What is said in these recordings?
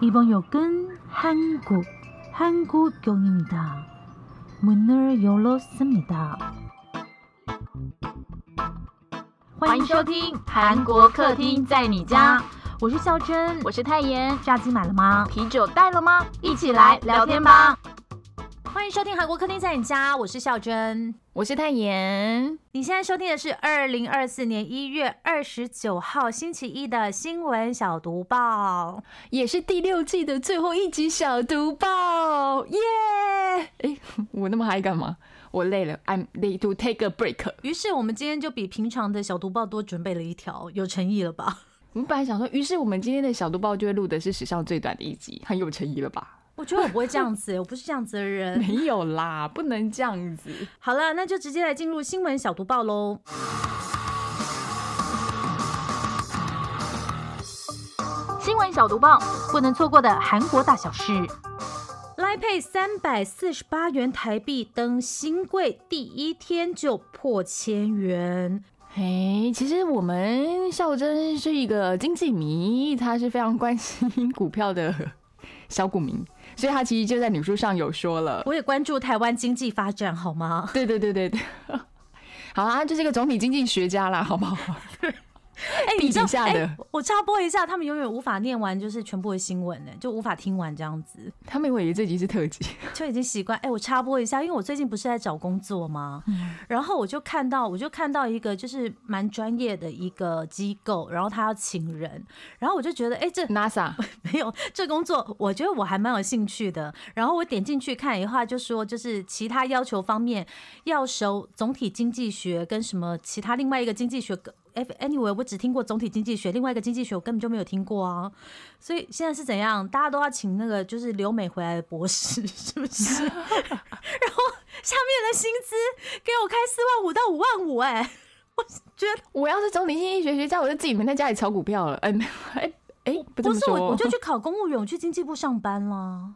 이번 역은 한국, 한국역입니다. 문을 열었습니다. 欢迎收听韩国客厅在你家，我是孝珍，我是泰妍。炸鸡买了吗？啤酒带了吗？一起来聊天吧。 欢迎收听韩国客厅在你家，我是孝珍。我是泰妍。你现在收听的是二零二四年一月二十九号星期一的新闻小读报，也是第六季的最后一集小读报，耶！哎，我那么嗨干嘛？我累了，I'm need to take a break。于是我们今天就比平常的小读报多准备了一条，有诚意了吧？我们本来想说，于是我们今天的小读报就会录的是史上最短的一集，很有诚意了吧？我觉得我不会这样子，我不是这样子的人。没有啦，不能这样子。好了，那就直接来进入新闻小读报喽。新闻小读报，不能错过的韩国大小事。来配三百四十八元台币登新贵，第一天就破千元。哎，其实我们孝珍是一个经济迷，他是非常关心股票的小股民。所以他其实就在女书上有说了，我也关注台湾经济发展，好吗？对对对对对，好啊，就是一个总体经济学家啦，好不好？哎，你底下的，我插播一下，他们永远无法念完就是全部的新闻呢，就无法听完这样子。他们以为这集是特辑，就已经习惯。哎，我插播一下，因为我最近不是在找工作吗？然后我就看到，我就看到一个就是蛮专业的一个机构，然后他要请人，然后我就觉得，哎，这 NASA 没有这工作，我觉得我还蛮有兴趣的。然后我点进去看一话，就说就是其他要求方面要熟总体经济学跟什么其他另外一个经济学。Anyway，我只听过总体经济学，另外一个经济学我根本就没有听过啊。所以现在是怎样？大家都要请那个就是留美回来的博士，是不是？然后下面的薪资给我开四万五到五万五，哎，我觉得我要是总体经济学学家，我就自己没在家里炒股票了。嗯，哎哎，不是我，我就去 考公务员，我去经济部上班了。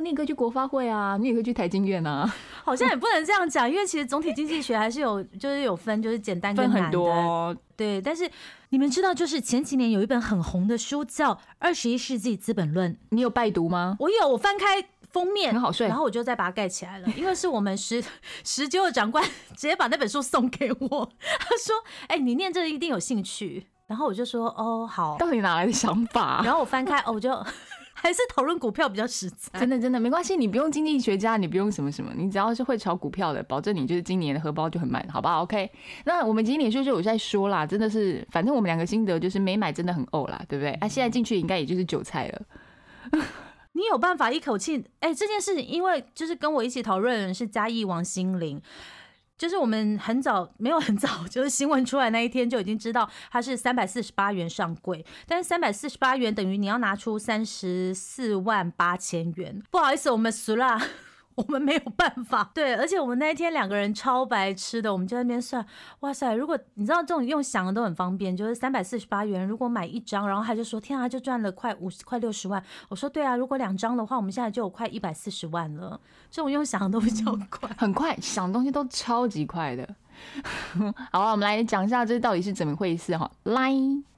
哦，你也可以去国发会啊，你也可以去台经院啊。好像也不能这样讲，因为其实总体经济学还是有，就是有分，就是简单跟难的。对，但是你们知道，就是前几年有一本很红的书叫《二十一世纪资本论》，你有拜读吗？我有，我翻开封面很好睡，然后我就再把它盖起来了，因为是我们十十九的长官直接把那本书送给我，他说：“哎，你念这个一定有兴趣。”然后我就说：“哦，好。”到底哪来的想法？然后我翻开，哦，我就。还是讨论股票比较实在，真的真的没关系，你不用经济学家，你不用什么什么，你只要是会炒股票的，保证你就是今年的荷包就很满，好不好？OK，那我们今年就就有在说啦，真的是，反正我们两个心得就是没买真的很呕啦，对不对？啊，现在进去应该也就是韭菜了。你有办法一口气？哎，这件事因为就是跟我一起讨论是嘉义王心凌。就是我们很早没有很早，就是新闻出来那一天就已经知道它是三百四十八元上柜，但是三百四十八元等于你要拿出三十四万八千元，不好意思，我们输了。我们没有办法，对，而且我们那一天两个人超白痴的，我们就在那边算，哇塞，如果你知道这种用想的都很方便，就是三百四十八元，如果买一张，然后他就说，天啊，就赚了快五十快六十万。我说对啊，如果两张的话，我们现在就有快一百四十万了。这种用想的都比较快，很快，想东西都超级快的。好，我们来讲一下这到底是怎么回事哈。来，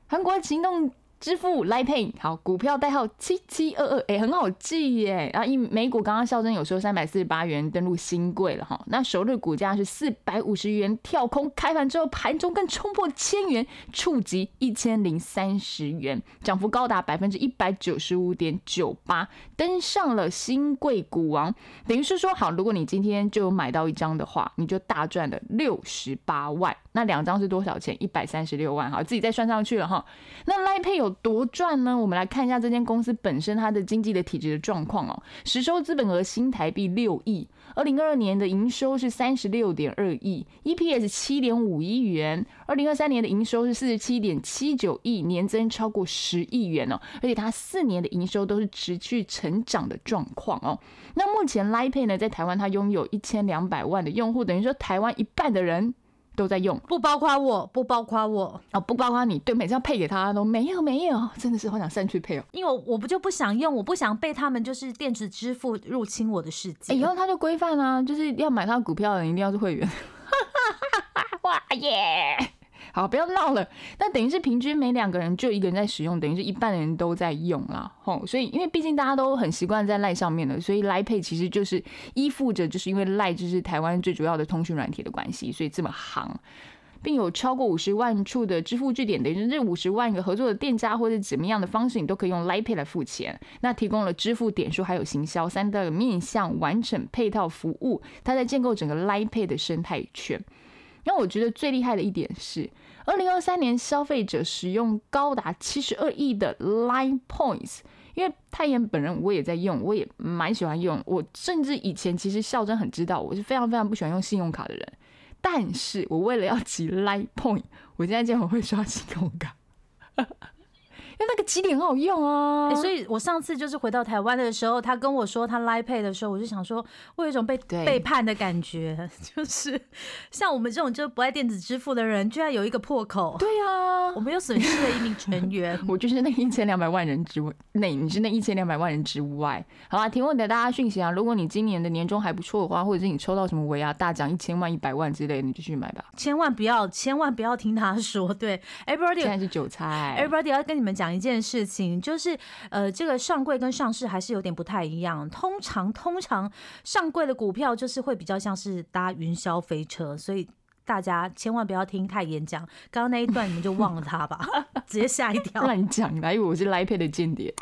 韩国行动。支付 l i Pay，好，股票代号七七二二，哎，很好记耶。然后因美股刚刚校正有说三百四十八元登陆新贵了哈，那首日股价是四百五十元跳空，开盘之后盘中更冲破千元，触及一千零三十元，涨幅高达百分之一百九十五点九八，登上了新贵股王。等于是说，好，如果你今天就买到一张的话，你就大赚了六十八万。那两张是多少钱？一百三十六万，好，自己再算上去了哈。那 l i Pay 有多赚呢？我们来看一下这间公司本身它的经济的体质的状况哦。实收资本额新台币六亿，二零二二年的营收是三十六点二亿，EPS 七点五亿元。二零二三年的营收是四十七点七九亿，年增超过十亿元哦。而且它四年的营收都是持续成长的状况哦。那目前 l i p a y 呢，在台湾它拥有一千两百万的用户，等于说台湾一半的人。都在用，不包括我，不包括我哦，不包括你。对，每次要配给他都没有没有，真的是好想删去配哦。因为我不就不想用，我不想被他们就是电子支付入侵我的世界。以后他就规范啊，就是要买他股票的人一定要是会员。哇耶！好，不要闹了。那等于是平均每两个人就一个人在使用，等于是一半的人都在用啦。吼，所以因为毕竟大家都很习惯在赖上面的，所以赖配其实就是依附着，就是因为赖就是台湾最主要的通讯软体的关系，所以这么行。并有超过五十万处的支付据点，等于这五十万个合作的店家或者怎么样的方式，你都可以用 Lipay 来付钱。那提供了支付点数还有行销三个面向完整配套服务，它在建构整个 Lipay 的生态圈。因为我觉得最厉害的一点是，二零二三年消费者使用高达七十二亿的 Line Points。因为泰妍本人我也在用，我也蛮喜欢用。我甚至以前其实孝真很知道，我是非常非常不喜欢用信用卡的人。但是我为了要集 Line Point，我现在竟然会刷信用卡。因为那个起点很好用啊，所以我上次就是回到台湾的时候，他跟我说他 Line Pay 的时候，我就想说，我有一种被背叛的感觉，就是像我们这种就不爱电子支付的人，居然有一个破口。对啊，我们又损失了一名成员。我就是那一千两百万人之内，你是那一千两百万人之外。好啊，提问给大家讯息啊，如果你今年的年终还不错的话，或者是你抽到什么维亚大奖一千万、一百万之类，你就去买吧。千万不要，千万不要听他说。对，Everybody 现在是韭菜，Everybody 要跟你们讲。讲一件事情，就是呃，这个上柜跟上市还是有点不太一样。通常，通常上柜的股票就是会比较像是搭云霄飞车，所以大家千万不要听太演讲。刚刚那一段你们就忘了他吧，直接吓一跳。乱讲，的以为我是 Line Pay 的间谍。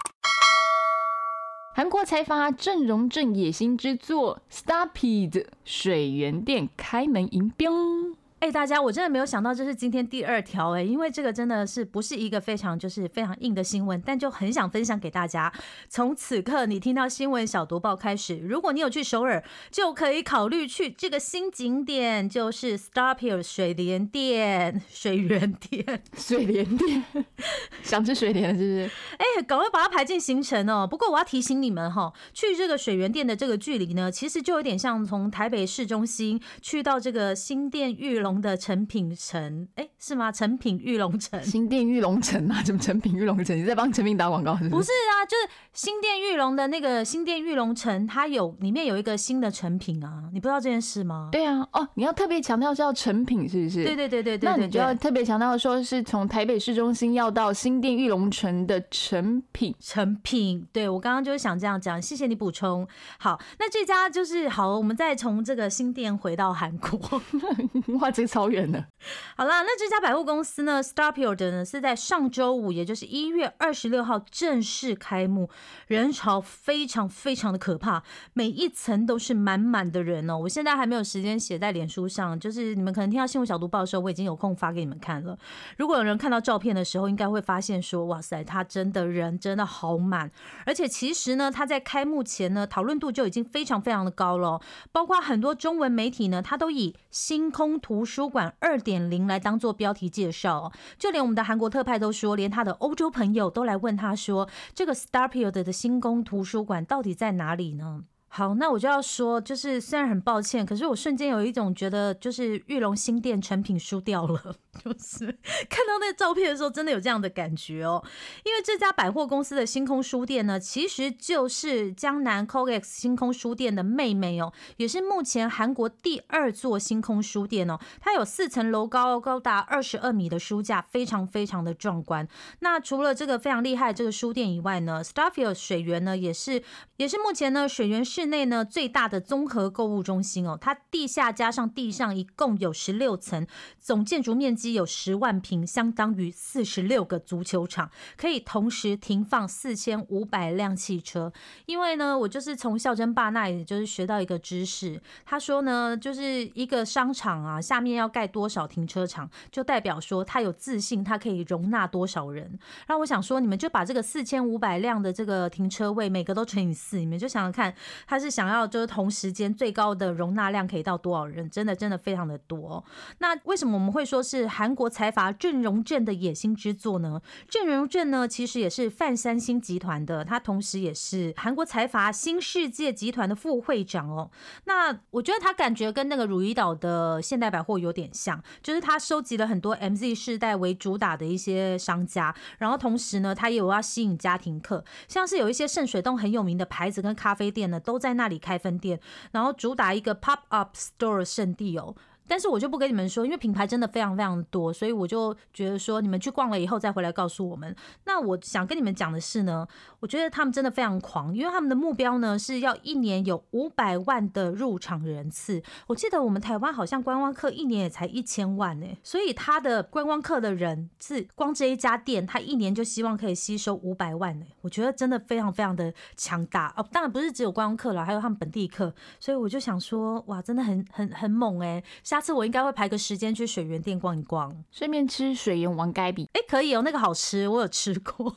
韩国财阀郑荣正野心之作 Starpeed 水源店开门迎宾。哎，大家，我真的没有想到这是今天第二条哎，因为这个真的是不是一个非常就是非常硬的新闻，但就很想分享给大家。从此刻你听到新闻小读报开始，如果你有去首尔，就可以考虑去这个新景点，就是 Starpier 水莲店、水源店、水莲店，想吃水莲是不是？哎，赶快把它排进行程哦。不过我要提醒你们哈，去这个水源店的这个距离呢，其实就有点像从台北市中心去到这个新店玉龙。的成品城，哎，是吗？成品玉龙城，新店玉龙城啊？怎么成品玉龙城？你在帮成品打广告是？不是啊，就是新店玉龙的那个新店玉龙城，它有里面有一个新的成品啊，你不知道这件事吗？对啊，哦，你要特别强调是要成品，是不是？对对对对对，那你就要特别强调说是从台北市中心要到新店玉龙城的成品，成品。对我刚刚就是想这样讲，谢谢你补充。好，那这家就是好，我们再从这个新店回到韩国，哇。超远的，好啦，那这家百货公司呢，Starpier 呢是在上周五，也就是一月二十六号正式开幕，人潮非常非常的可怕，每一层都是满满的人哦。我现在还没有时间写在脸书上，就是你们可能听到新闻小读报的时候，我已经有空发给你们看了。如果有人看到照片的时候，应该会发现说，哇塞，他真的人真的好满，而且其实呢，他在开幕前呢，讨论度就已经非常非常的高了，包括很多中文媒体呢，他都以星空图。书馆二点零来当做标题介绍，就连我们的韩国特派都说，连他的欧洲朋友都来问他说，这个 Starpier 的新宫图书馆到底在哪里呢？好，那我就要说，就是虽然很抱歉，可是我瞬间有一种觉得，就是玉龙新店成品输掉了，就是看到那照片的时候，真的有这样的感觉哦。因为这家百货公司的星空书店呢，其实就是江南 COEX 星空书店的妹妹哦，也是目前韩国第二座星空书店哦。它有四层楼高，高达二十二米的书架，非常非常的壮观。那除了这个非常厉害这个书店以外呢，Starfield 水源呢，也是也是目前呢水源是。室内呢最大的综合购物中心哦，它地下加上地上一共有十六层，总建筑面积有十万平，相当于四十六个足球场，可以同时停放四千五百辆汽车。因为呢，我就是从孝珍爸那里就是学到一个知识，他说呢，就是一个商场啊，下面要盖多少停车场，就代表说他有自信，他可以容纳多少人。然后我想说，你们就把这个四千五百辆的这个停车位，每个都乘以四，你们就想想看。他是想要就是同时间最高的容纳量可以到多少人？真的真的非常的多。那为什么我们会说是韩国财阀郑荣镇的野心之作呢？郑荣镇呢，其实也是泛三星集团的，他同时也是韩国财阀新世界集团的副会长哦。那我觉得他感觉跟那个汝矣岛的现代百货有点像，就是他收集了很多 MZ 世代为主打的一些商家，然后同时呢，他也有要吸引家庭客，像是有一些圣水洞很有名的牌子跟咖啡店呢，都在那里开分店，然后主打一个 pop up store 圣地哦。但是我就不跟你们说，因为品牌真的非常非常多，所以我就觉得说，你们去逛了以后再回来告诉我们。那我想跟你们讲的是呢，我觉得他们真的非常狂，因为他们的目标呢是要一年有五百万的入场人次。我记得我们台湾好像观光客一年也才一千万呢，所以他的观光客的人是光这一家店，他一年就希望可以吸收五百万呢。我觉得真的非常非常的强大哦。当然不是只有观光客了，还有他们本地客，所以我就想说，哇，真的很很很猛哎，下。下次我应该会排个时间去水源店逛一逛，顺便吃水源王盖比。哎，可以哦，那个好吃，我有吃过。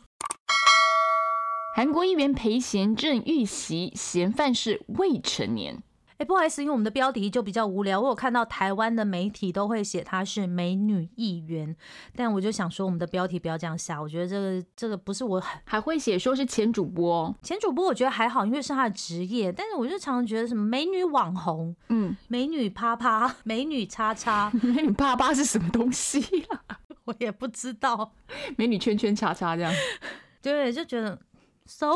韩国议员裴贤正遇袭，嫌犯是未成年。哎，不好意思，因为我们的标题就比较无聊。我有看到台湾的媒体都会写她是美女议员，但我就想说，我们的标题不要这样下。我觉得这个这个不是我很还会写说是前主播，前主播我觉得还好，因为是他的职业。但是我就常常觉得什么美女网红，嗯，美女啪啪，美女叉叉，美女啪啪是什么东西啊？我也不知道，美女圈圈叉叉这样，对，就觉得 so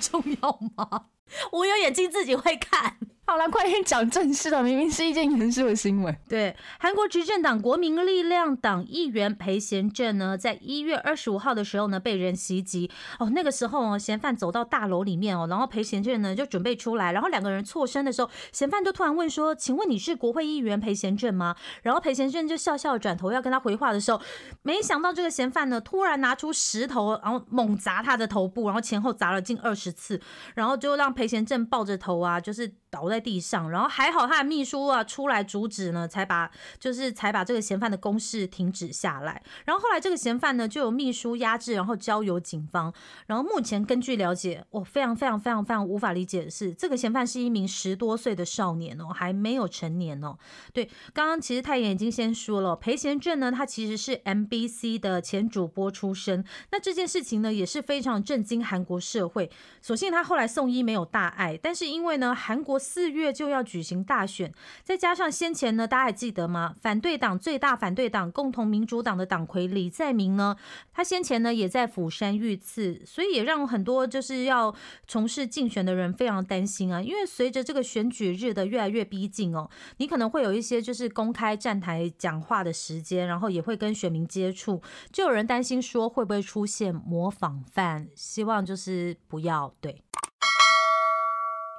重要吗？我有眼睛自己会看。好了，快点讲正事了。明明是一件严肃的新闻。对，韩国执政党国民力量党议员裴贤正呢，在一月二十五号的时候呢，被人袭击。哦，那个时候哦，嫌犯走到大楼里面哦，然后裴贤正呢就准备出来，然后两个人错身的时候，嫌犯就突然问说：“请问你是国会议员裴贤正吗？”然后裴贤正就笑笑转头要跟他回话的时候，没想到这个嫌犯呢突然拿出石头，然后猛砸他的头部，然后前后砸了近二十次，然后就让裴贤正抱着头啊，就是。倒在在地上，然后还好他的秘书啊出来阻止呢，才把就是才把这个嫌犯的攻势停止下来。然后后来这个嫌犯呢就有秘书压制，然后交由警方。然后目前根据了解，我非常非常非常非常无法理解的是，这个嫌犯是一名十多岁的少年哦，还没有成年哦。对，刚刚其实太妍已经先说了，裴贤正呢，他其实是 MBC 的前主播出身。那这件事情呢也是非常震惊韩国社会。所幸他后来送医没有大碍，但是因为呢韩国。私四月就要举行大选，再加上先前呢，大家还记得吗？反对党最大反对党共同民主党的党魁李在明呢，他先前呢也在釜山遇刺，所以也让很多就是要从事竞选的人非常担心啊。因为随着这个选举日的越来越逼近哦，你可能会有一些就是公开站台讲话的时间，然后也会跟选民接触，就有人担心说会不会出现模仿犯，希望就是不要对。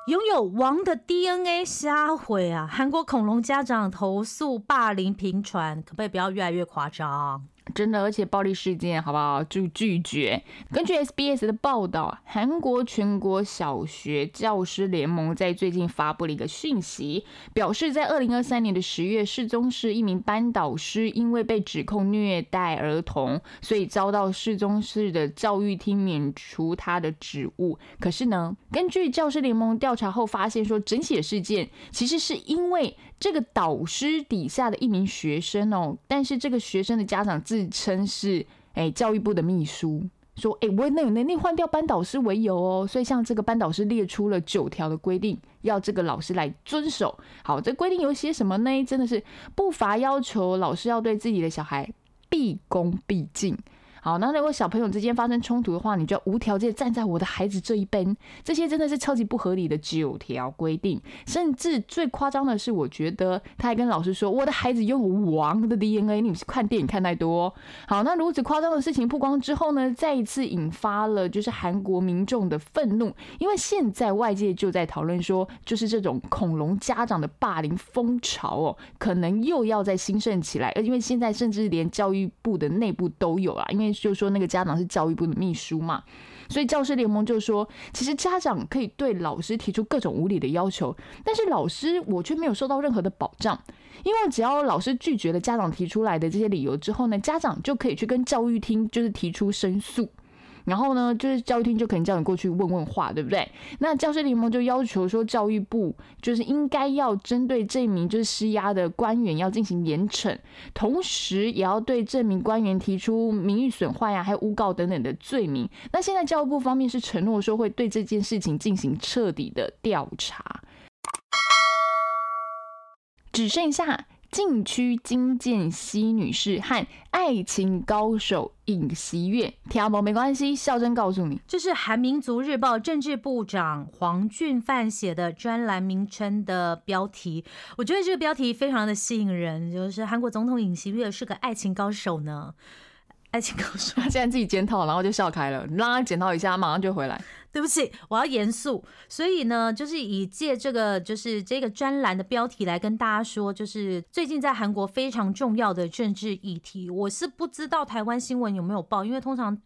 拥有王的 DNA 瞎毁啊！韩国恐龙家长投诉霸凌频传，可不可以不要越来越夸张？真的，而且暴力事件，好不好？就拒绝。根据 SBS 的报道，韩国全国小学教师联盟在最近发布了一个讯息，表示在二零二三年的十月，世宗市一名班导师因为被指控虐待儿童，所以遭到世宗市的教育厅免除他的职务。可是呢，根据教师联盟调查后发现，说整起事件其实是因为。这个导师底下的一名学生哦，但是这个学生的家长自称是哎教育部的秘书，说哎我那有能力换掉班导师为由哦，所以像这个班导师列出了九条的规定，要这个老师来遵守。好，这规定有些什么呢？真的是不乏要求老师要对自己的小孩毕恭毕敬。好，那如果小朋友之间发生冲突的话，你就要无条件站在我的孩子这一边。这些真的是超级不合理的九条规定，甚至最夸张的是，我觉得他还跟老师说，我的孩子拥有王的 DNA。你们是看电影看太多。好，那如此夸张的事情曝光之后呢，再一次引发了就是韩国民众的愤怒，因为现在外界就在讨论说，就是这种恐龙家长的霸凌风潮哦，可能又要再兴盛起来。而因为现在甚至连教育部的内部都有啊，因为就说那个家长是教育部的秘书嘛，所以教师联盟就说，其实家长可以对老师提出各种无理的要求，但是老师我却没有受到任何的保障，因为只要老师拒绝了家长提出来的这些理由之后呢，家长就可以去跟教育厅就是提出申诉。然后呢，就是教育厅就可能叫你过去问问话，对不对？那教师联盟就要求说，教育部就是应该要针对这名就是施压的官员要进行严惩，同时也要对这名官员提出名誉损坏呀，还有诬告等等的罪名。那现在教育部方面是承诺说会对这件事情进行彻底的调查，只剩下。禁区金建熙女士和爱情高手尹锡悦，听不没关系，孝真告诉你，这是韩民族日报政治部长黄俊范写的专栏名称的标题。我觉得这个标题非常的吸引人，就是韩国总统尹锡悦是个爱情高手呢。爱情高手，他现在自己检讨，然后就笑开了。你让他检讨一下，马上就回来。对不起，我要严肃。所以呢，就是以借这个就是这个专栏的标题来跟大家说，就是最近在韩国非常重要的政治议题。我是不知道台湾新闻有没有报，因为通常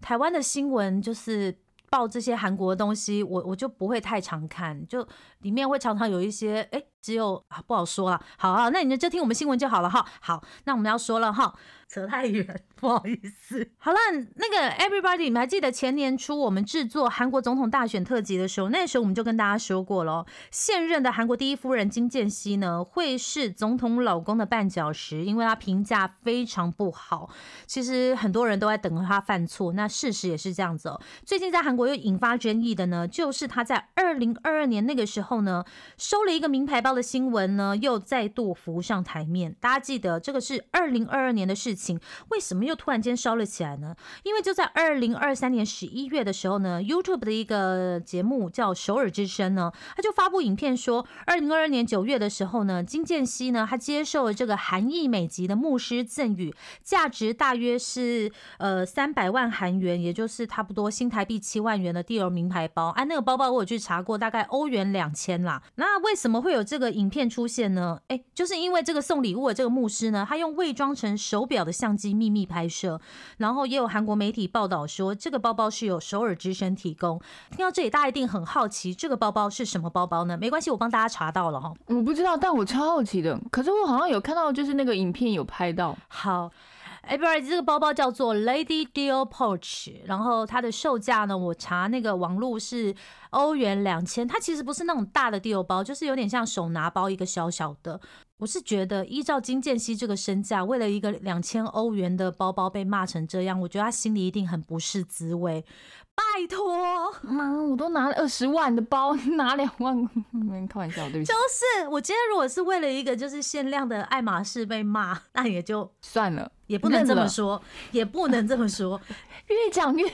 台湾的新闻就是报这些韩国的东西，我我就不会太常看，就里面会常常有一些哎，只有啊不好说了。好啊，那你就听我们新闻就好了哈。好，那我们要说了哈。扯太远，不好意思。好了，那个 Everybody，你们还记得前年初我们制作韩国总统大选特辑的时候，那时候我们就跟大家说过了，现任的韩国第一夫人金建熙呢，会是总统老公的绊脚石，因为她评价非常不好。其实很多人都在等着她犯错，那事实也是这样子哦。最近在韩国又引发争议的呢，就是她在二零二二年那个时候呢，收了一个名牌包的新闻呢，又再度浮上台面。大家记得这个是二零二二年的事情。为什么又突然间烧了起来呢？因为就在二零二三年十一月的时候呢，YouTube 的一个节目叫《首尔之声》呢，他就发布影片说，二零二二年九月的时候呢，金建熙呢，他接受了这个韩裔美籍的牧师赠予，价值大约是呃三百万韩元，也就是差不多新台币七万元的第二名牌包。哎，那个包包我有去查过，大概欧元两千啦。那为什么会有这影片出现呢？哎，就是因为这个送礼物的这个牧师呢，他用伪装成手表的。相机秘密拍摄，然后也有韩国媒体报道说，这个包包是由首尔之声提供。听到这里，大家一定很好奇，这个包包是什么包包呢？没关系，我帮大家查到了哈。我不知道，但我超好奇的。可是我好像有看到，就是那个影片有拍到。好。哎，不是，这个包包叫做 Lady Dior Pouch，然后它的售价呢，我查那个网络是欧元两千。它其实不是那种大的 Dior 包，就是有点像手拿包一个小小的。我是觉得，依照金建熙这个身价，为了一个两千欧元的包包被骂成这样，我觉得他心里一定很不是滋味。拜托，妈，我都拿了二十万的包，拿两万，没开玩笑，对不起。就是我今天如果是为了一个就是限量的爱马仕被骂，那也就算了，也不能这么说，也不能这么说，越讲越。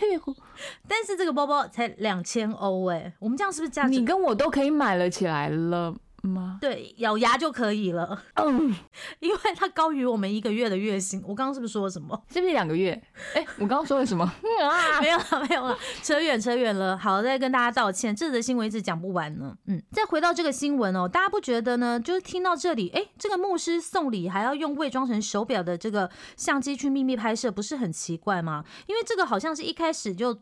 但是这个包包才两千欧哎，我们这样是不是价值？你跟我都可以买了起来了。吗？对，咬牙就可以了。嗯，因为它高于我们一个月的月薪。我刚刚是不是说了什么？是不是两个月？哎，我刚刚说了什么？啊，没有了，没有了，扯远扯远了。好，再跟大家道歉，这则新闻一直讲不完呢。嗯，再回到这个新闻哦，大家不觉得呢？就是听到这里，哎，这个牧师送礼还要用伪装成手表的这个相机去秘密拍摄，不是很奇怪吗？因为这个好像是一开始就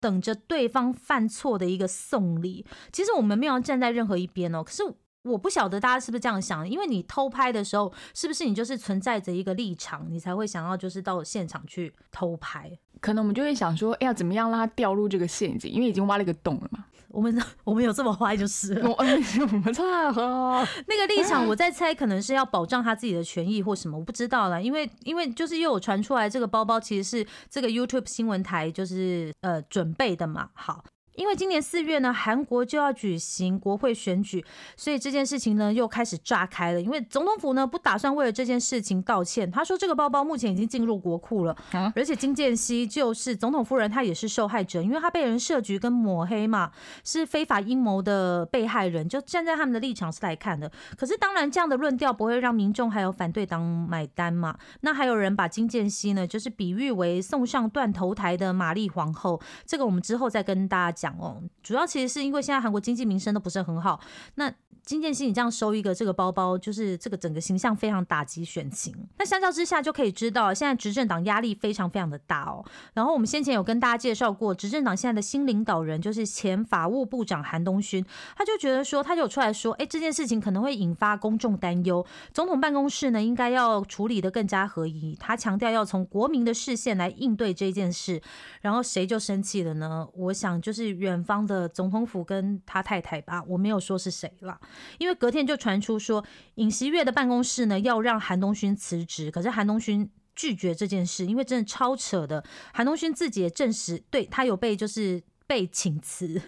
等着对方犯错的一个送礼。其实我们没有站在任何一边哦，可是。我不晓得大家是不是这样想，因为你偷拍的时候，是不是你就是存在着一个立场，你才会想要就是到现场去偷拍？可能我们就会想说，哎，呀怎么样让他掉入这个陷阱？因为已经挖了一个洞了嘛。我们我们有这么坏就是，我们差哈。那个立场，我在猜，可能是要保障他自己的权益或什么，我不知道了。因为因为就是又有传出来，这个包包其实是这个 YouTube 新闻台就是呃准备的嘛。好。因为今年四月呢，韩国就要举行国会选举，所以这件事情呢又开始炸开了。因为总统府呢不打算为了这件事情道歉，他说这个包包目前已经进入国库了，而且金建熙就是总统夫人，她也是受害者，因为她被人设局跟抹黑嘛，是非法阴谋的被害人。就站在他们的立场是来看的，可是当然这样的论调不会让民众还有反对党买单嘛。那还有人把金建熙呢，就是比喻为送上断头台的玛丽皇后，这个我们之后再跟大家。讲哦，主要其实是因为现在韩国经济民生都不是很好，那。金建熙，你这样收一个这个包包，就是这个整个形象非常打击选情。那相较之下，就可以知道现在执政党压力非常非常的大哦。然后我们先前有跟大家介绍过，执政党现在的新领导人就是前法务部长韩东勋，他就觉得说，他就出来说，哎，这件事情可能会引发公众担忧，总统办公室呢应该要处理的更加合宜。他强调要从国民的视线来应对这件事。然后谁就生气了呢？我想就是远方的总统府跟他太太吧，我没有说是谁了。因为隔天就传出说，尹锡悦的办公室呢要让韩东勋辞职，可是韩东勋拒绝这件事，因为真的超扯的。韩东勋自己也证实，对他有被就是被请辞。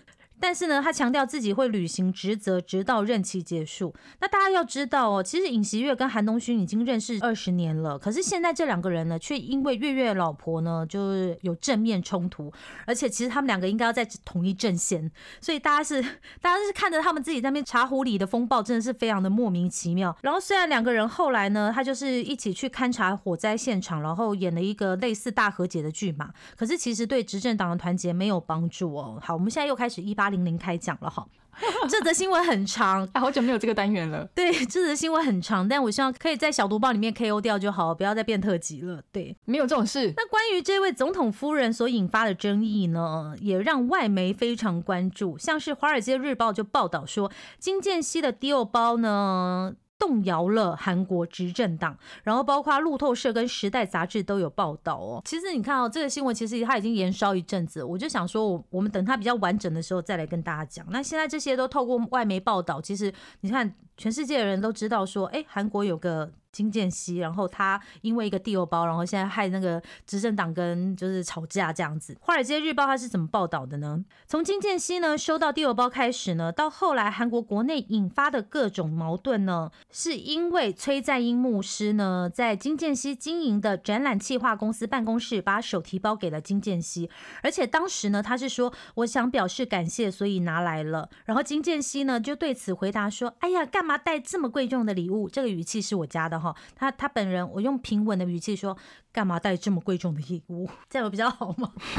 但是呢，他强调自己会履行职责，直到任期结束。那大家要知道哦，其实尹锡悦跟韩东勋已经认识二十年了，可是现在这两个人呢，却因为月月老婆呢，就是有正面冲突，而且其实他们两个应该要在同一阵线，所以大家是 大家是看着他们自己在那边茶壶里的风暴，真的是非常的莫名其妙。然后虽然两个人后来呢，他就是一起去勘察火灾现场，然后演了一个类似大和解的剧嘛，可是其实对执政党的团结没有帮助哦。好，我们现在又开始一八零零开讲了哈。这则新闻很长，好久没有这个单元了。对，这则新闻很长，但我希望可以在小读报里面 KO 掉就好，不要再变特辑了。对，没有这种事。那关于这位总统夫人所引发的争议呢，也让外媒非常关注，像是《华尔街日报》就报道说，金建熙的 deal 包呢。动摇了韩国执政党，然后包括路透社跟时代杂志都有报道哦。其实你看哦，这个新闻其实它已经延烧一阵子，我就想说，我我们等它比较完整的时候再来跟大家讲。那现在这些都透过外媒报道，其实你看，全世界的人都知道说，哎，韩国有个。金建熙，然后他因为一个地欧包，然后现在害那个执政党跟就是吵架这样子。华尔街日报他是怎么报道的呢？从金建熙呢收到地欧包开始呢，到后来韩国国内引发的各种矛盾呢，是因为崔在英牧师呢在金建熙经营的展览企划公司办公室把手提包给了金建熙，而且当时呢他是说我想表示感谢，所以拿来了。然后金建熙呢就对此回答说：“哎呀，干嘛带这么贵重的礼物？这个语气是我加的哈。”他他本人，我用平稳的语气说：“干嘛带这么贵重的礼物？这样比较好吗？”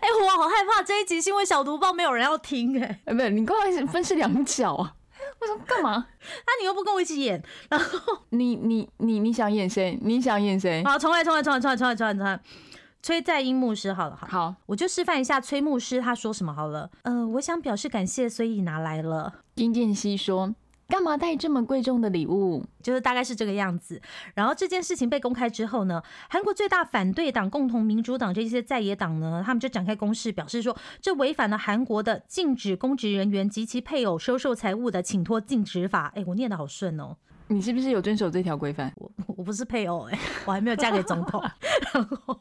哎，我好害怕这一集新闻小毒报没有人要听哎。哎，不是，你刚才分饰两角啊？我说干嘛？那你又不跟我一起演，然后你你你你想演谁？你想演谁？好，重来，重来，重来，重来，重来，重来，重来。崔在英牧师，好了，好，好，我就示范一下崔牧师他说什么好了。呃，我想表示感谢，所以拿来了。金建熙说。干嘛带这么贵重的礼物？就是大概是这个样子。然后这件事情被公开之后呢，韩国最大反对党共同民主党这些在野党呢，他们就展开攻势，表示说这违反了韩国的禁止公职人员及其配偶收受财物的请托禁止法。哎，我念的好顺哦。你是不是有遵守这条规范？我 我不是配偶哎，我还没有嫁给总统。然后，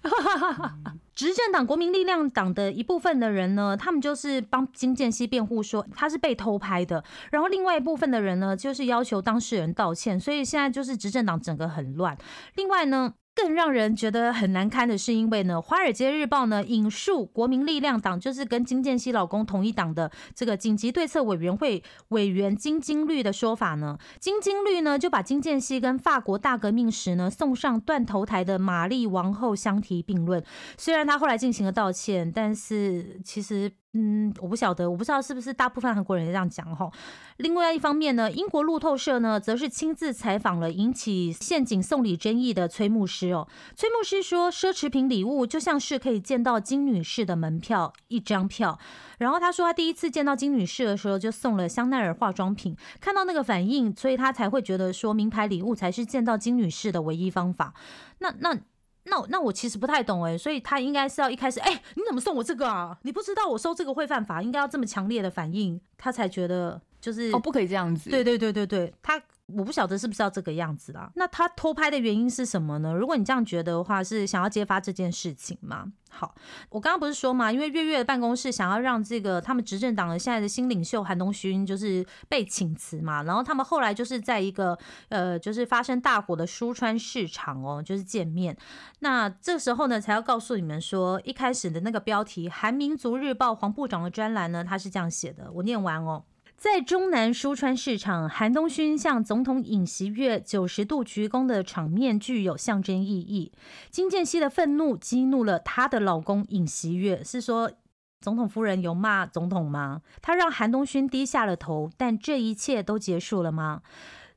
执政党国民力量党的一部分的人呢，他们就是帮金建熙辩护说他是被偷拍的。然后另外一部分的人呢，就是要求当事人道歉。所以现在就是执政党整个很乱。另外呢。更让人觉得很难堪的是，因为呢，《华尔街日报》呢引述国民力量党，就是跟金建熙老公同一党的这个紧急对策委员会委员金金绿的说法呢，金金绿呢就把金建熙跟法国大革命时呢送上断头台的玛丽王后相提并论。虽然他后来进行了道歉，但是其实。嗯，我不晓得，我不知道是不是大部分韩国人这样讲哈。另外一方面呢，英国路透社呢，则是亲自采访了引起陷阱送礼争议的崔牧师哦。崔牧师说，奢侈品礼物就像是可以见到金女士的门票一张票。然后他说，他第一次见到金女士的时候，就送了香奈儿化妆品，看到那个反应，所以他才会觉得说，名牌礼物才是见到金女士的唯一方法。那那。那那我其实不太懂哎，所以他应该是要一开始，哎，你怎么送我这个啊？你不知道我收这个会犯法，应该要这么强烈的反应，他才觉得就是哦，不可以这样子。对对对对对，他。我不晓得是不是要这个样子啦。那他偷拍的原因是什么呢？如果你这样觉得的话，是想要揭发这件事情吗？好，我刚刚不是说嘛，因为月月的办公室想要让这个他们执政党的现在的新领袖韩东勋就是被请辞嘛，然后他们后来就是在一个呃，就是发生大火的书川市场哦，就是见面。那这时候呢，才要告诉你们说，一开始的那个标题《韩民族日报》黄部长的专栏呢，他是这样写的，我念完哦。在中南书川市场，韩东勋向总统尹锡悦九十度鞠躬的场面具有象征意义。金建熙的愤怒激怒了她的老公尹锡悦，是说总统夫人有骂总统吗？他让韩东勋低下了头，但这一切都结束了吗？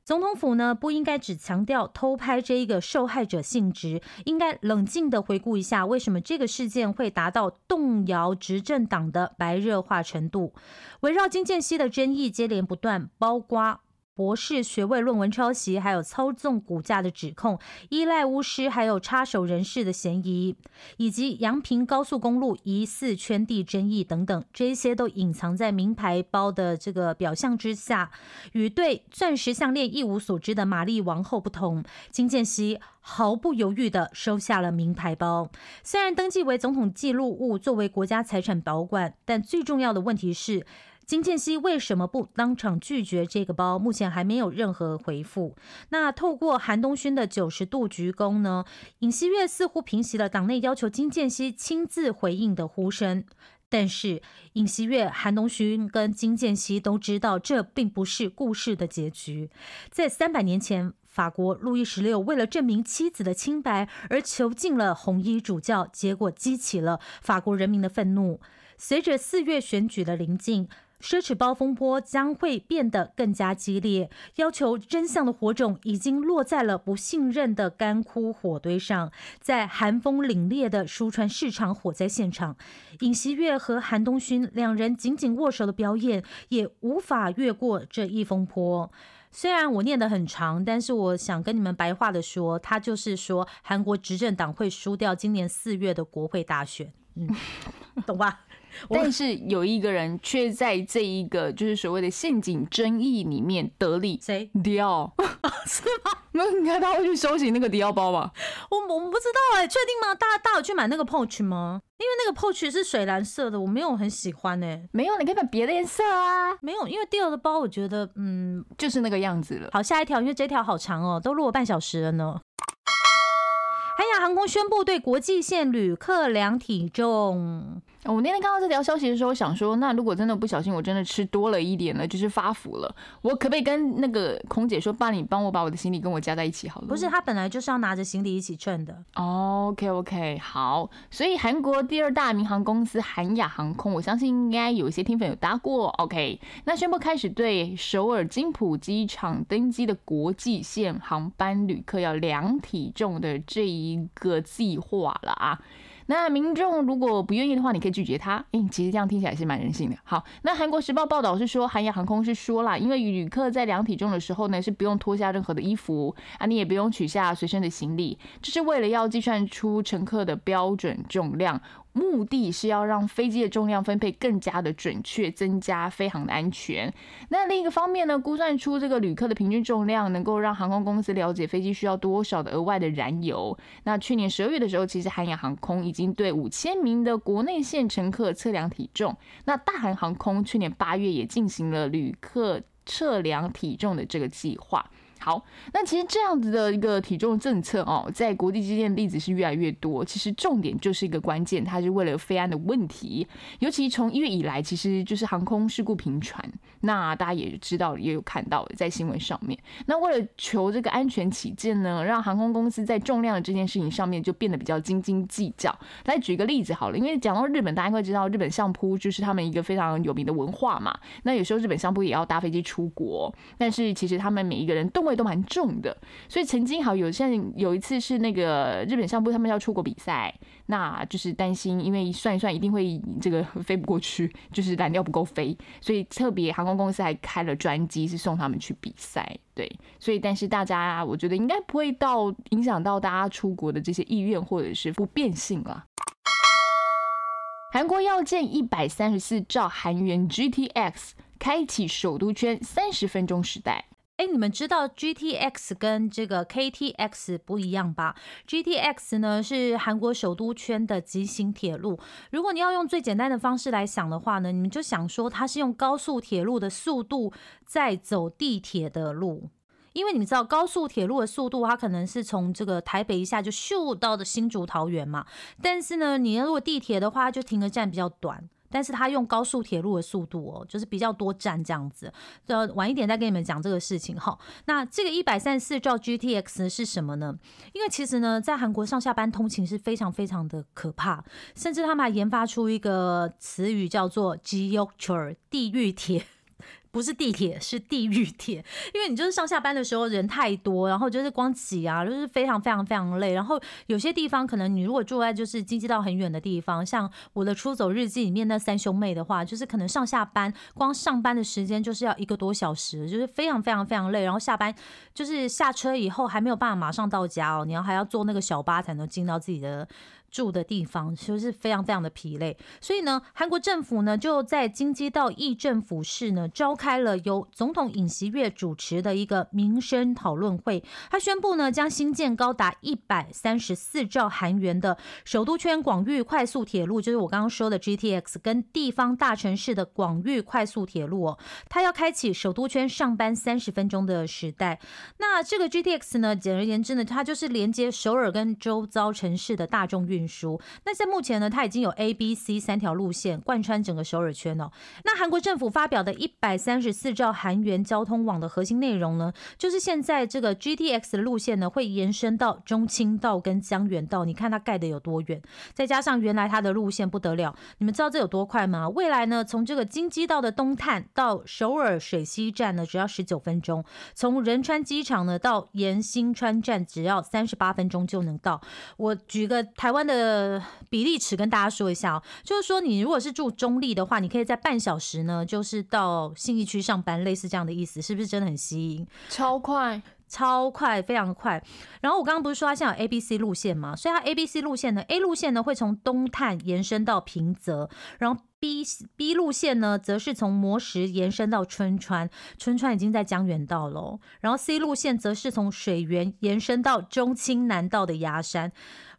总统府呢不应该只强调偷拍这一个受害者性质，应该冷静的回顾一下为什么这个事件会达到动摇执政党的白热化程度。围绕金建熙的争议接连不断，包括。博士学位论文抄袭，还有操纵股价的指控，依赖巫师，还有插手人事的嫌疑，以及阳平高速公路疑似圈地争议等等，这些都隐藏在名牌包的这个表象之下。与对钻石项链一无所知的玛丽王后不同，金建熙毫不犹豫地收下了名牌包。虽然登记为总统记录物，作为国家财产保管，但最重要的问题是。金建熙为什么不当场拒绝这个包？目前还没有任何回复。那透过韩东勋的九十度鞠躬呢？尹锡悦似乎平息了党内要求金建熙亲自回应的呼声。但是尹锡悦、韩东勋跟金建熙都知道，这并不是故事的结局。在三百年前，法国路易十六为了证明妻子的清白而囚禁了红衣主教，结果激起了法国人民的愤怒。随着四月选举的临近。奢侈包风波将会变得更加激烈，要求真相的火种已经落在了不信任的干枯火堆上。在寒风凛冽的书川市场火灾现场，尹锡悦和韩东勋两人紧紧握手的表演，也无法越过这一风波。虽然我念得很长，但是我想跟你们白话的说，他就是说韩国执政党会输掉今年四月的国会大选，嗯，懂吧？但是有一个人却在这一个就是所谓的陷阱争议里面得利，谁？迪 奥是吗？那你看他会去收起那个迪奥包吧？我我们不知道哎，确定吗？大大有去买那个 Poach 吗？因为那个 Poach 是水蓝色的，我没有很喜欢哎。没有，你可以买别的颜色啊。没有，因为迪奥的包我觉得嗯就是那个样子了。好，下一条，因为这条好长哦，都录了半小时了呢。韩亚航空宣布对国际线旅客量体重。我那天看到这条消息的时候，想说，那如果真的不小心，我真的吃多了一点了，就是发福了，我可不可以跟那个空姐说，帮你帮我把我的行李跟我加在一起好了？不是，他本来就是要拿着行李一起称的。OK OK，好。所以韩国第二大民航公司韩亚航空，我相信应该有一些听粉有搭过。OK，那宣布开始对首尔金浦机场登机的国际线航班旅客要量体重的这一个计划了啊。那民众如果不愿意的话，你可以拒绝他。哎，其实这样听起来是蛮人性的。好，那韩国时报报道是说，韩亚航空是说啦，因为旅客在量体重的时候呢，是不用脱下任何的衣服啊，你也不用取下随身的行李，这是为了要计算出乘客的标准重量。目的是要让飞机的重量分配更加的准确，增加飞行的安全。那另一个方面呢，估算出这个旅客的平均重量，能够让航空公司了解飞机需要多少的额外的燃油。那去年十二月的时候，其实韩亚航空已经对五千名的国内线乘客测量体重。那大韩航空去年八月也进行了旅客测量体重的这个计划。好，那其实这样子的一个体重政策哦，在国际之间的例子是越来越多。其实重点就是一个关键，它是为了飞安的问题。尤其从一月以来，其实就是航空事故频传。那大家也知道，也有看到在新闻上面。那为了求这个安全起见呢，让航空公司在重量这件事情上面就变得比较斤斤计较。来举一个例子好了，因为讲到日本，大家会知道日本相扑就是他们一个非常有名的文化嘛。那有时候日本相扑也要搭飞机出国，但是其实他们每一个人动味。都蛮重的，所以曾经好有像有一次是那个日本相扑他们要出国比赛，那就是担心，因为算一算一定会这个飞不过去，就是燃料不够飞，所以特别航空公司还开了专机是送他们去比赛。对，所以但是大家我觉得应该不会到影响到大家出国的这些意愿或者是不变性了。韩国要建一百三十四兆韩元 GTX，开启首都圈三十分钟时代。哎，你们知道 GTX 跟这个 KTX 不一样吧？GTX 呢是韩国首都圈的急行铁路。如果你要用最简单的方式来想的话呢，你们就想说它是用高速铁路的速度在走地铁的路，因为你知道高速铁路的速度，它可能是从这个台北一下就咻到的新竹桃园嘛。但是呢，你要如果地铁的话，就停的站比较短。但是它用高速铁路的速度哦，就是比较多站这样子。呃，晚一点再跟你们讲这个事情哈。那这个一百三十四兆 GTX 是什么呢？因为其实呢，在韩国上下班通勤是非常非常的可怕，甚至他们还研发出一个词语叫做 g y o k c h r 地狱铁。不是地铁，是地狱铁，因为你就是上下班的时候人太多，然后就是光挤啊，就是非常非常非常累。然后有些地方可能你如果住在就是经济到很远的地方，像我的出走日记里面那三兄妹的话，就是可能上下班光上班的时间就是要一个多小时，就是非常非常非常累。然后下班就是下车以后还没有办法马上到家哦，你要还要坐那个小巴才能进到自己的。住的地方其实是非常非常的疲累，所以呢，韩国政府呢就在京畿道议政府市呢召开。了由总统尹锡悦主持的一个民生讨论会。他宣布呢，将新建高达一百三十四兆韩元的首都圈广域快速铁路，就是我刚刚说的 GTX，跟地方大城市的广域快速铁路哦，他要开启首都圈上班三十分钟的时代。那这个 GTX 呢，简而言之呢，它就是连接首尔跟周遭城市的大众运输。那在目前呢，它已经有 A、B、C 三条路线贯穿整个首尔圈哦。那韩国政府发表的一百三十四兆韩元交通网的核心内容呢，就是现在这个 GTX 的路线呢，会延伸到中清道跟江原道。你看它盖的有多远，再加上原来它的路线不得了，你们知道这有多快吗？未来呢，从这个京畿道的东探到首尔水西站呢，只要十九分钟；从仁川机场呢到延新川站，只要三十八分钟就能到。我举个台湾的比例尺跟大家说一下哦，就是说你如果是住中立的话，你可以在半小时呢，就是到信义区上班，类似这样的意思，是不是真的很吸引？超快，超快，非常快。然后我刚刚不是说它现在有 A、B、C 路线嘛，所以它 A、B、C 路线呢，A 路线呢会从东探延伸到平泽，然后 B B 路线呢则是从磨石延伸到春川，春川已经在江原道了。然后 C 路线则是从水源延伸到中清南道的牙山。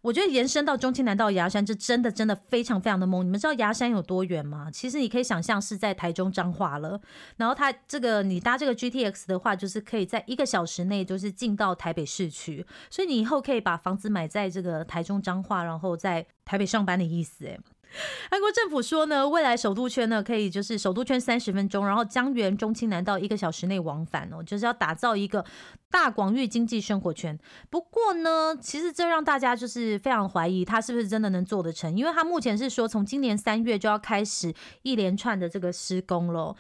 我觉得延伸到中清南道牙山，这真的真的非常非常的猛。你们知道牙山有多远吗？其实你可以想象是在台中彰化了。然后它这个你搭这个 GTX 的话，就是可以在一个小时内就是进到台北市区，所以你以后可以把房子买在这个台中彰化，然后在台北上班的意思。哎，韩国政府说呢，未来首都圈呢可以就是首都圈三十分钟，然后江原中青南道一个小时内往返哦，就是要打造一个大广域经济生活圈。不过呢，其实这让大家就是非常怀疑他是不是真的能做得成，因为他目前是说从今年三月就要开始一连串的这个施工了。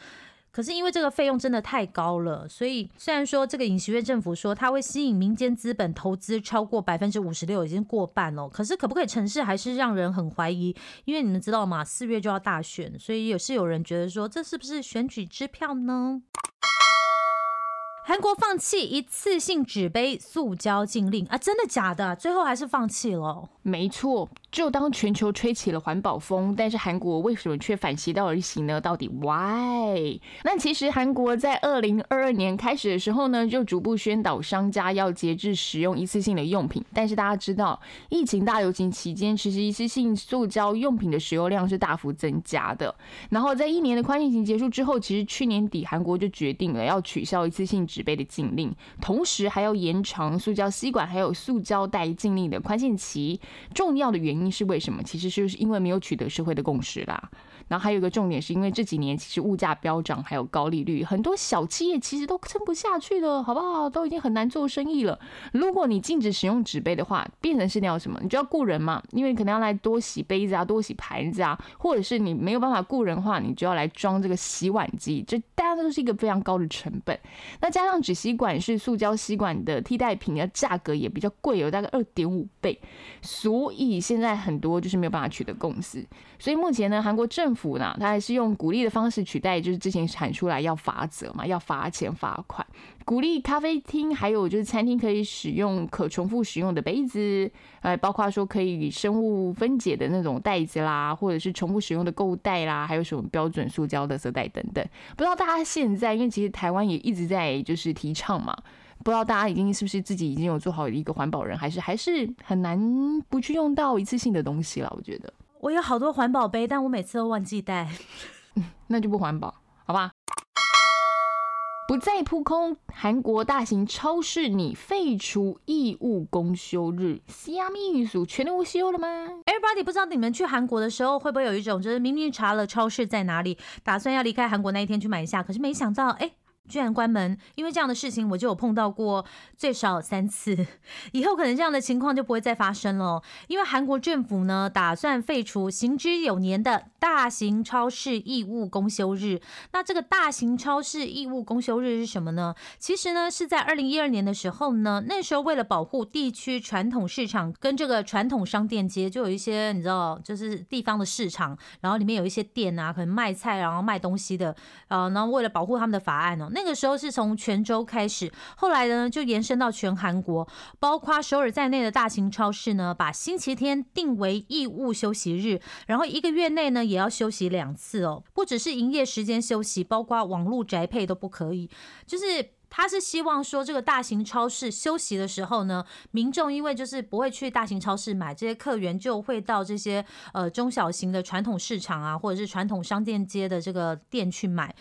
可是因为这个费用真的太高了，所以虽然说这个尹锡悦政府说它会吸引民间资本投资超过百分之五十六，已经过半了。可是可不可以成事，还是让人很怀疑。因为你们知道嘛？四月就要大选，所以也是有人觉得说这是不是选举支票呢？韩国放弃一次性纸杯塑胶禁令啊？真的假的？最后还是放弃了？没错，就当全球吹起了环保风，但是韩国为什么却反其道而行呢？到底 why？那其实韩国在二零二二年开始的时候呢，就逐步宣导商家要节制使用一次性的用品。但是大家知道，疫情大流行期间，其实一次性塑胶用品的使用量是大幅增加的。然后在一年的宽疫情结束之后，其实去年底韩国就决定了要取消一次性纸杯的禁令，同时还要延长塑胶吸管还有塑胶袋禁令的宽限期。重要的原因是为什么？其实就是因为没有取得社会的共识啦。然后还有一个重点，是因为这几年其实物价飙涨，还有高利率，很多小企业其实都撑不下去了，好不好？都已经很难做生意了。如果你禁止使用纸杯的话，变成是你要什么？你就要雇人嘛，因为可能要来多洗杯子啊，多洗盘子啊，或者是你没有办法雇人的话，你就要来装这个洗碗机，这大家都是一个非常高的成本。那加上纸吸管是塑胶吸管的替代品，的价格也比较贵，有大概二点五倍，所以现在很多就是没有办法取得共识。所以目前呢，韩国政府呢，它还是用鼓励的方式取代，就是之前喊出来要罚则嘛，要罚钱罚款，鼓励咖啡厅还有就是餐厅可以使用可重复使用的杯子，呃，包括说可以生物分解的那种袋子啦，或者是重复使用的购物袋啦，还有什么标准塑胶的色袋等等。不知道大家现在，因为其实台湾也一直在就是提倡嘛，不知道大家已经是不是自己已经有做好一个环保人，还是还是很难不去用到一次性的东西了？我觉得。我有好多环保杯，但我每次都忘记带，那就不环保，好吧？不再扑空，韩国大型超市拟废除义务公休日，虾米语速全都无休了吗？Everybody，不知道你们去韩国的时候会不会有一种，就是明明查了超市在哪里，打算要离开韩国那一天去买一下，可是没想到，哎。居然关门，因为这样的事情我就有碰到过最少三次，以后可能这样的情况就不会再发生了。因为韩国政府呢打算废除行之有年的大型超市义务公休日。那这个大型超市义务公休日是什么呢？其实呢是在二零一二年的时候呢，那时候为了保护地区传统市场跟这个传统商店街，就有一些你知道，就是地方的市场，然后里面有一些店啊，可能卖菜然后卖东西的，呃，然后为了保护他们的法案呢。那个时候是从泉州开始，后来呢就延伸到全韩国，包括首尔在内的大型超市呢，把星期天定为义务休息日，然后一个月内呢也要休息两次哦，不只是营业时间休息，包括网络宅配都不可以，就是。他是希望说，这个大型超市休息的时候呢，民众因为就是不会去大型超市买，这些客源就会到这些呃中小型的传统市场啊，或者是传统商店街的这个店去买。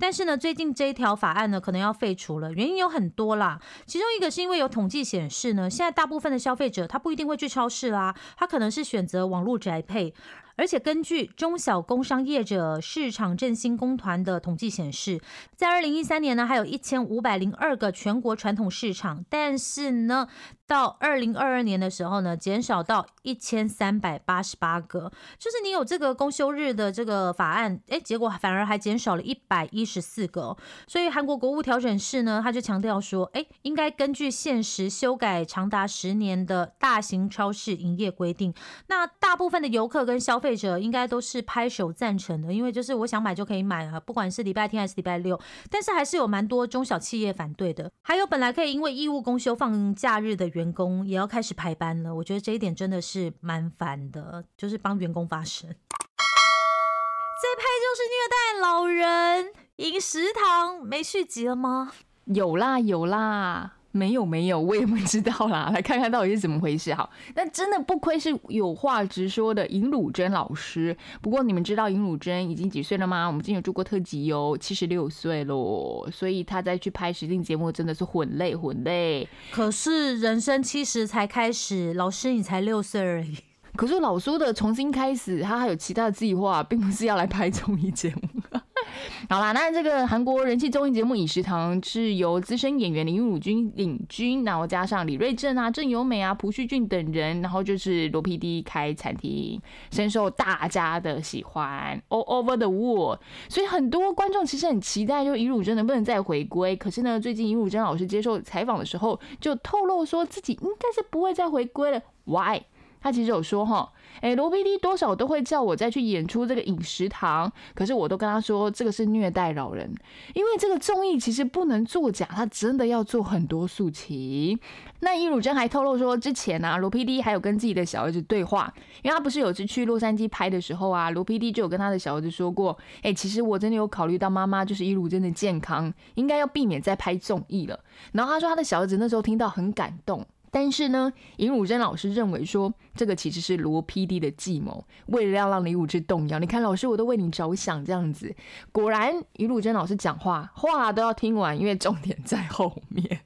但是呢，最近这一条法案呢，可能要废除了，原因有很多啦。其中一个是因为有统计显示呢，现在大部分的消费者他不一定会去超市啦，他可能是选择网络宅配。而且根据中小工商业者市场振兴工团的统计显示，在二零一三年呢，还有一千五百零二个全国传统市场，但是呢，到二零二二年的时候呢，减少到一千三百八十八个。就是你有这个公休日的这个法案，哎，结果反而还减少了一百一十四个。所以韩国国务调整室呢，他就强调说，哎，应该根据现实修改长达十年的大型超市营业规定。那大部分的游客跟消费。者应该都是拍手赞成的，因为就是我想买就可以买啊，不管是礼拜天还是礼拜六。但是还是有蛮多中小企业反对的，还有本来可以因为义务公休放假日的员工，也要开始排班了。我觉得这一点真的是蛮烦的，就是帮员工发声。这拍就是虐待老人，饮食堂没续集了吗？有啦有啦。没有没有，我也不知道啦。来看看到底是怎么回事。好，那真的不愧是有话直说的尹汝贞老师。不过你们知道尹汝贞已经几岁了吗？我们今天有做过特辑哟，七十六岁喽。所以他再去拍实境节目真的是混累混累。可是人生七十才开始，老师你才六岁而已。可是老苏的重新开始，他还有其他的计划，并不是要来拍综艺节目。好啦，那这个韩国人气综艺节目《饮食堂》是由资深演员林汝君领军，然后加上李瑞镇啊、郑有美啊、朴叙俊等人，然后就是罗 PD 开餐厅，深受大家的喜欢。All over the world，所以很多观众其实很期待，就尹汝贞能不能再回归。可是呢，最近尹汝贞老师接受采访的时候，就透露说自己应该是不会再回归了。Why？他其实有说哈，哎，罗 PD 多少都会叫我再去演出这个饮食堂，可是我都跟他说这个是虐待老人，因为这个综艺其实不能作假，他真的要做很多素琴。那伊汝珍还透露说，之前呢，罗 PD 还有跟自己的小儿子对话，因为他不是有次去洛杉矶拍的时候啊，罗 PD 就有跟他的小儿子说过，哎，其实我真的有考虑到妈妈就是伊汝珍的健康，应该要避免再拍综艺了。然后他说他的小儿子那时候听到很感动。但是呢，尹汝贞老师认为说，这个其实是罗 PD 的计谋，为了要让李武志动摇。你看，老师我都为你着想，这样子。果然，尹汝贞老师讲话话都要听完，因为重点在后面。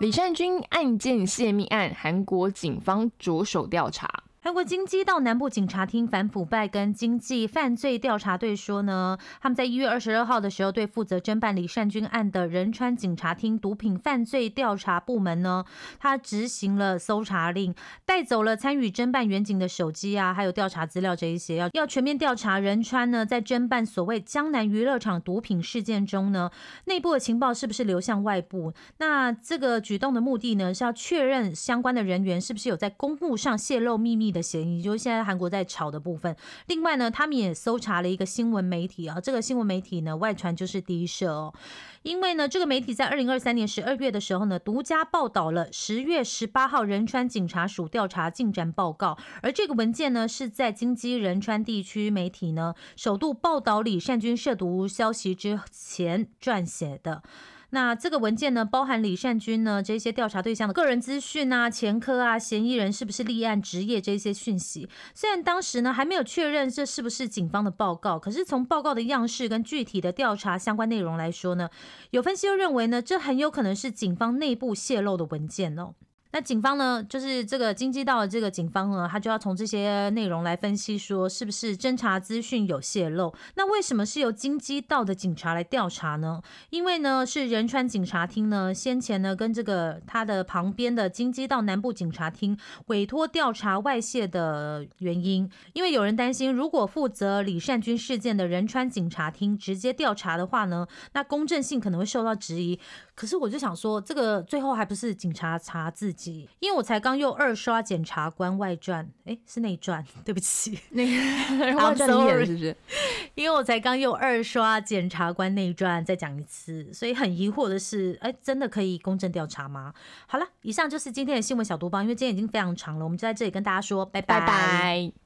李善均案件泄密案，韩国警方着手调查。韩国京畿道南部警察厅反腐败跟经济犯罪调查队说呢，他们在一月二十二号的时候，对负责侦办李善均案的仁川警察厅毒品犯罪调查部门呢，他执行了搜查令，带走了参与侦办远景的手机啊，还有调查资料这一些，要要全面调查仁川呢，在侦办所谓江南娱乐场毒品事件中呢，内部的情报是不是流向外部？那这个举动的目的呢，是要确认相关的人员是不是有在公务上泄露秘密的。嫌疑就是现在韩国在炒的部分。另外呢，他们也搜查了一个新闻媒体啊，这个新闻媒体呢外传就是第一社哦。因为呢，这个媒体在二零二三年十二月的时候呢，独家报道了十月十八号仁川警察署调查进展报告，而这个文件呢是在京畿仁川地区媒体呢首度报道李善均涉毒消息之前撰写的。那这个文件呢，包含李善均呢这些调查对象的个人资讯啊、前科啊、嫌疑人是不是立案、职业这些讯息。虽然当时呢还没有确认这是不是警方的报告，可是从报告的样式跟具体的调查相关内容来说呢，有分析又认为呢，这很有可能是警方内部泄露的文件哦。那警方呢，就是这个京畿道的这个警方呢，他就要从这些内容来分析，说是不是侦查资讯有泄露？那为什么是由京畿道的警察来调查呢？因为呢，是仁川警察厅呢，先前呢跟这个他的旁边的京畿道南部警察厅委托调查外泄的原因。因为有人担心，如果负责李善均事件的仁川警察厅直接调查的话呢，那公正性可能会受到质疑。可是我就想说，这个最后还不是警察查自己？因为我才刚又二刷检察官外传，哎，是内传，对不起，那个外传你演是不是？因为我才刚又二刷检察官内传，再讲一次，所以很疑惑的是，哎，真的可以公正调查吗？好了，以上就是今天的新闻小毒包，因为今天已经非常长了，我们就在这里跟大家说拜拜拜。